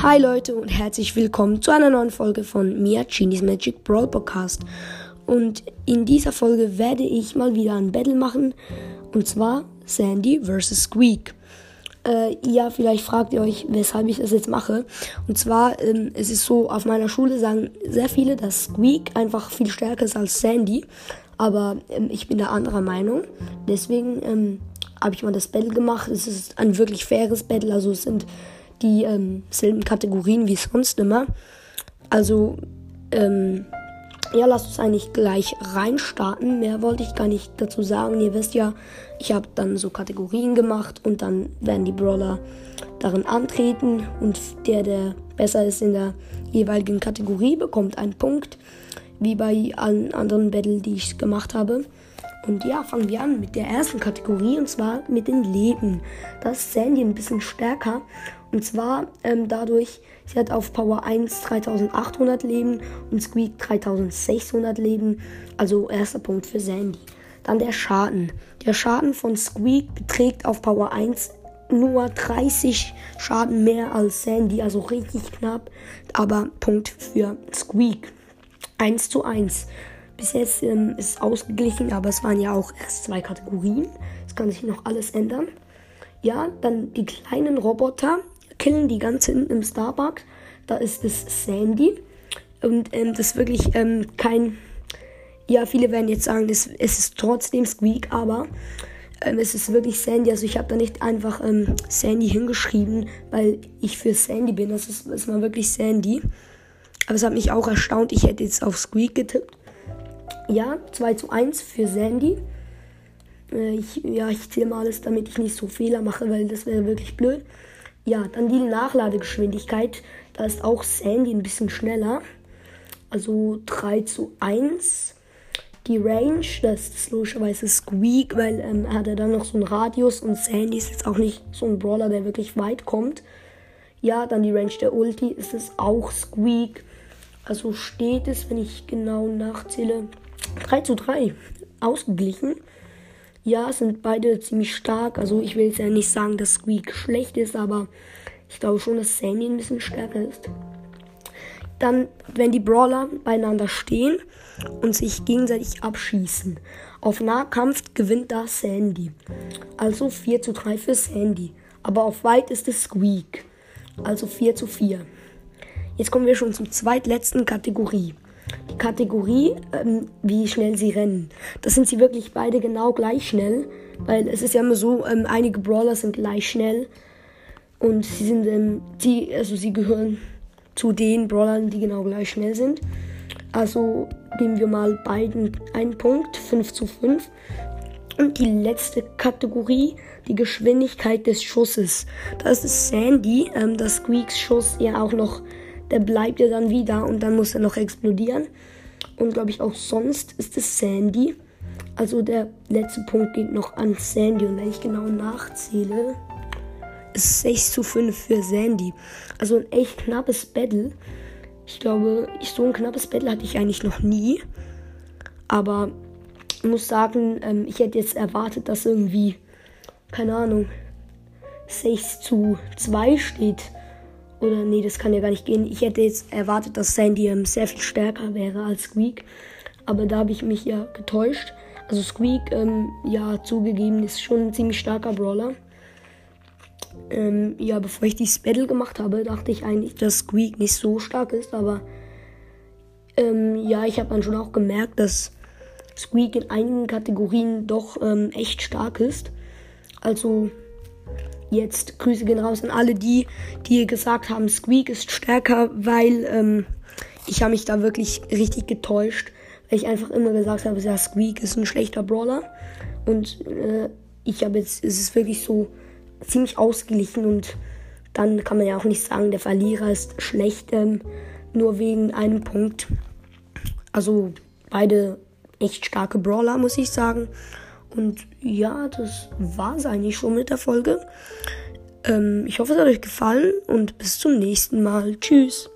Hi Leute und herzlich willkommen zu einer neuen Folge von Mia Genies Magic Brawl Podcast. Und in dieser Folge werde ich mal wieder ein Battle machen. Und zwar Sandy vs. Squeak. Äh, ja, vielleicht fragt ihr euch, weshalb ich das jetzt mache. Und zwar, ähm, es ist so, auf meiner Schule sagen sehr viele, dass Squeak einfach viel stärker ist als Sandy. Aber ähm, ich bin da anderer Meinung. Deswegen ähm, habe ich mal das Battle gemacht. Es ist ein wirklich faires Battle. Also es sind die ähm, selben Kategorien wie sonst immer. Also, ähm, ja, lasst uns eigentlich gleich reinstarten. Mehr wollte ich gar nicht dazu sagen. Ihr wisst ja, ich habe dann so Kategorien gemacht und dann werden die Brawler darin antreten und der, der besser ist in der jeweiligen Kategorie, bekommt einen Punkt, wie bei allen anderen Battle, die ich gemacht habe. Und ja, fangen wir an mit der ersten Kategorie und zwar mit den Leben. Da ist Sandy ein bisschen stärker und zwar ähm, dadurch, sie hat auf Power 1 3800 Leben und Squeak 3600 Leben. Also erster Punkt für Sandy. Dann der Schaden. Der Schaden von Squeak beträgt auf Power 1 nur 30 Schaden mehr als Sandy, also richtig knapp. Aber Punkt für Squeak. 1 zu 1. Bis jetzt ähm, ist es ausgeglichen, aber es waren ja auch erst zwei Kategorien. Es kann sich noch alles ändern. Ja, dann die kleinen Roboter killen die ganz hinten im Starbucks. Da ist es Sandy. Und ähm, das ist wirklich ähm, kein. Ja, viele werden jetzt sagen, das, es ist trotzdem Squeak, aber ähm, es ist wirklich Sandy. Also ich habe da nicht einfach ähm, Sandy hingeschrieben, weil ich für Sandy bin. Das ist, das war wirklich Sandy. Aber es hat mich auch erstaunt. Ich hätte jetzt auf Squeak getippt. Ja, 2 zu 1 für Sandy. Äh, ich, ja, ich zähle mal alles, damit ich nicht so Fehler mache, weil das wäre wirklich blöd. Ja, dann die Nachladegeschwindigkeit. Da ist auch Sandy ein bisschen schneller. Also 3 zu 1. Die Range, das ist logischerweise Squeak, weil ähm, er hat ja dann noch so einen Radius und Sandy ist jetzt auch nicht so ein Brawler, der wirklich weit kommt. Ja, dann die Range der Ulti ist es auch Squeak. Also steht es, wenn ich genau nachzähle, 3 zu 3. Ausgeglichen. Ja, sind beide ziemlich stark. Also ich will jetzt ja nicht sagen, dass Squeak schlecht ist, aber ich glaube schon, dass Sandy ein bisschen stärker ist. Dann, wenn die Brawler beieinander stehen und sich gegenseitig abschießen. Auf Nahkampf gewinnt da Sandy. Also 4 zu 3 für Sandy. Aber auf weit ist es Squeak. Also 4 zu 4. Jetzt kommen wir schon zur zweitletzten Kategorie Kategorie, ähm, wie schnell sie rennen. Das sind sie wirklich beide genau gleich schnell, weil es ist ja immer so, ähm, einige Brawler sind gleich schnell und sie sind, ähm, die, also sie gehören zu den Brawlern, die genau gleich schnell sind. Also geben wir mal beiden einen Punkt, 5 zu 5. Und die letzte Kategorie, die Geschwindigkeit des Schusses. Das ist Sandy, ähm, das Squeaks Schuss ja auch noch der bleibt ja dann wieder und dann muss er noch explodieren. Und glaube ich auch sonst ist es Sandy. Also der letzte Punkt geht noch an Sandy. Und wenn ich genau nachzähle, ist 6 zu 5 für Sandy. Also ein echt knappes Battle. Ich glaube, so ein knappes Battle hatte ich eigentlich noch nie. Aber ich muss sagen, ähm, ich hätte jetzt erwartet, dass irgendwie, keine Ahnung, 6 zu 2 steht. Oder nee, das kann ja gar nicht gehen. Ich hätte jetzt erwartet, dass Sandy ähm, sehr viel stärker wäre als Squeak. Aber da habe ich mich ja getäuscht. Also Squeak, ähm, ja, zugegeben, ist schon ein ziemlich starker Brawler. Ähm, ja, bevor ich dieses Battle gemacht habe, dachte ich eigentlich, dass Squeak nicht so stark ist. Aber ähm, ja, ich habe dann schon auch gemerkt, dass Squeak in einigen Kategorien doch ähm, echt stark ist. Also jetzt Grüße gehen raus an alle die, die gesagt haben, Squeak ist stärker, weil ähm, ich habe mich da wirklich richtig getäuscht, weil ich einfach immer gesagt habe, ja, Squeak ist ein schlechter Brawler und äh, ich habe jetzt, es ist wirklich so ziemlich ausgeglichen und dann kann man ja auch nicht sagen, der Verlierer ist schlecht, ähm, nur wegen einem Punkt. Also beide echt starke Brawler, muss ich sagen. Und ja, das war es eigentlich schon mit der Folge. Ähm, ich hoffe, es hat euch gefallen und bis zum nächsten Mal. Tschüss.